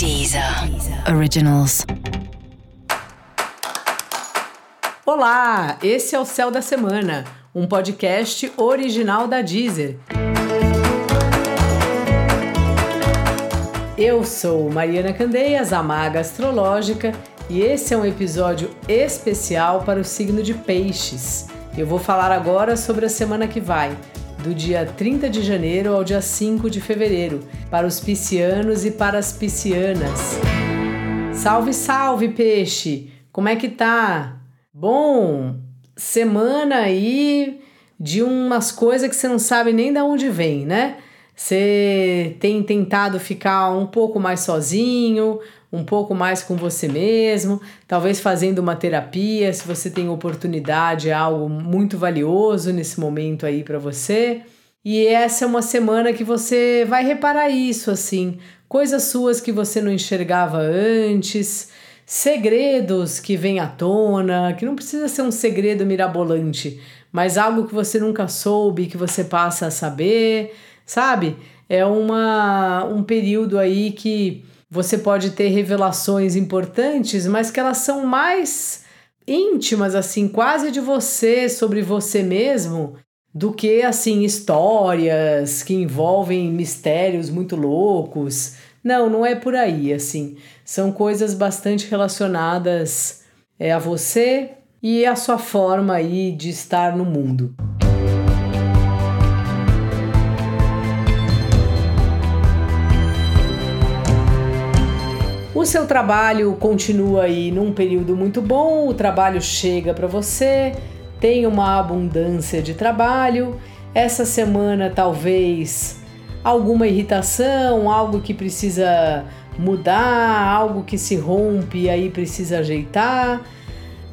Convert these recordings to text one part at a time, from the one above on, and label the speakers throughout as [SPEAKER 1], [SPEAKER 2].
[SPEAKER 1] Deezer Originals.
[SPEAKER 2] Olá, esse é o Céu da Semana, um podcast original da Deezer. Eu sou Mariana Candeias, a maga astrológica, e esse é um episódio especial para o signo de Peixes. Eu vou falar agora sobre a semana que vai, do dia 30 de janeiro ao dia 5 de fevereiro, para os piscianos e para as piscianas. Salve, salve, peixe! Como é que tá? Bom, semana aí de umas coisas que você não sabe nem de onde vem, né? Você tem tentado ficar um pouco mais sozinho, um pouco mais com você mesmo, talvez fazendo uma terapia, se você tem oportunidade, é algo muito valioso nesse momento aí para você. E essa é uma semana que você vai reparar isso assim, coisas suas que você não enxergava antes, segredos que vêm à tona, que não precisa ser um segredo mirabolante, mas algo que você nunca soube, que você passa a saber sabe? É uma, um período aí que você pode ter revelações importantes, mas que elas são mais íntimas, assim, quase de você, sobre você mesmo, do que, assim, histórias que envolvem mistérios muito loucos. Não, não é por aí, assim. São coisas bastante relacionadas é, a você e a sua forma aí de estar no mundo. O seu trabalho continua aí num período muito bom, o trabalho chega para você, tem uma abundância de trabalho. Essa semana talvez alguma irritação, algo que precisa mudar, algo que se rompe e aí precisa ajeitar.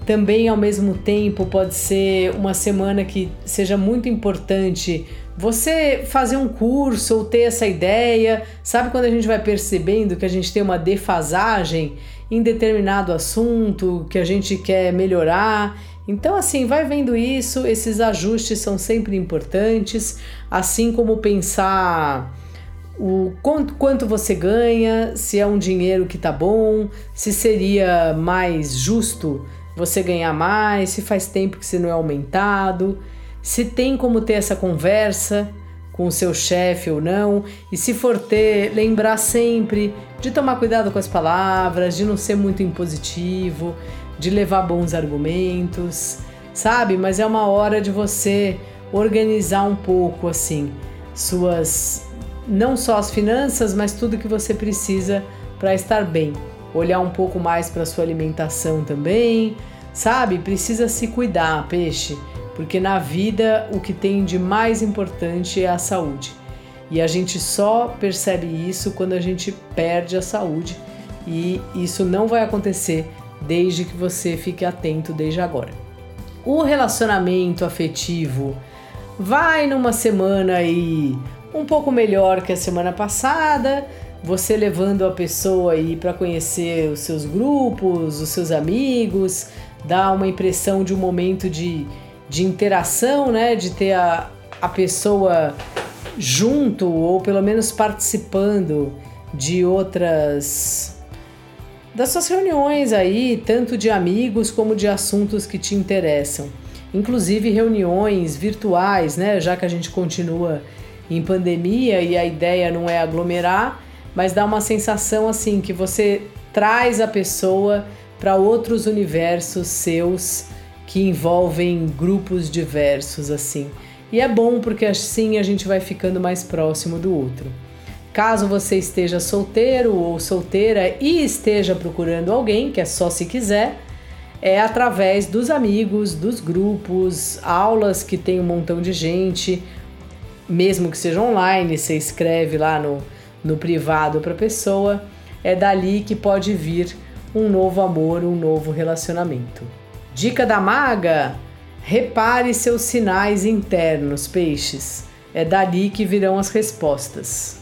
[SPEAKER 2] Também ao mesmo tempo pode ser uma semana que seja muito importante você fazer um curso ou ter essa ideia, sabe quando a gente vai percebendo que a gente tem uma defasagem em determinado assunto, que a gente quer melhorar. Então, assim, vai vendo isso, esses ajustes são sempre importantes, assim como pensar o quanto, quanto você ganha, se é um dinheiro que tá bom, se seria mais justo você ganhar mais, se faz tempo que você não é aumentado se tem como ter essa conversa com o seu chefe ou não, e se for ter, lembrar sempre de tomar cuidado com as palavras, de não ser muito impositivo, de levar bons argumentos, sabe? Mas é uma hora de você organizar um pouco assim suas não só as finanças, mas tudo que você precisa para estar bem. Olhar um pouco mais para sua alimentação também, sabe? Precisa se cuidar, peixe porque na vida o que tem de mais importante é a saúde. E a gente só percebe isso quando a gente perde a saúde, e isso não vai acontecer desde que você fique atento desde agora. O relacionamento afetivo vai numa semana aí um pouco melhor que a semana passada, você levando a pessoa aí para conhecer os seus grupos, os seus amigos, dá uma impressão de um momento de de interação, né? De ter a, a pessoa junto ou pelo menos participando de outras das suas reuniões aí, tanto de amigos como de assuntos que te interessam. Inclusive reuniões virtuais, né? Já que a gente continua em pandemia e a ideia não é aglomerar, mas dá uma sensação assim que você traz a pessoa para outros universos seus que envolvem grupos diversos assim. E é bom porque assim a gente vai ficando mais próximo do outro. Caso você esteja solteiro ou solteira e esteja procurando alguém, que é só se quiser, é através dos amigos, dos grupos, aulas que tem um montão de gente, mesmo que seja online, você escreve lá no, no privado para a pessoa, é dali que pode vir um novo amor, um novo relacionamento. Dica da maga: repare seus sinais internos, peixes. É dali que virão as respostas.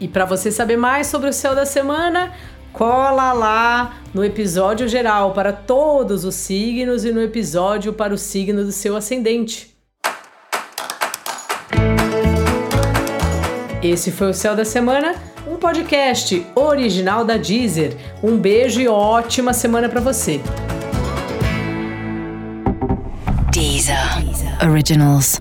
[SPEAKER 2] E para você saber mais sobre o céu da semana, cola lá no episódio geral para todos os signos e no episódio para o signo do seu ascendente. Esse foi o céu da semana. Um podcast original da Deezer. Um beijo e ótima semana para você.
[SPEAKER 1] Deezer. Originals.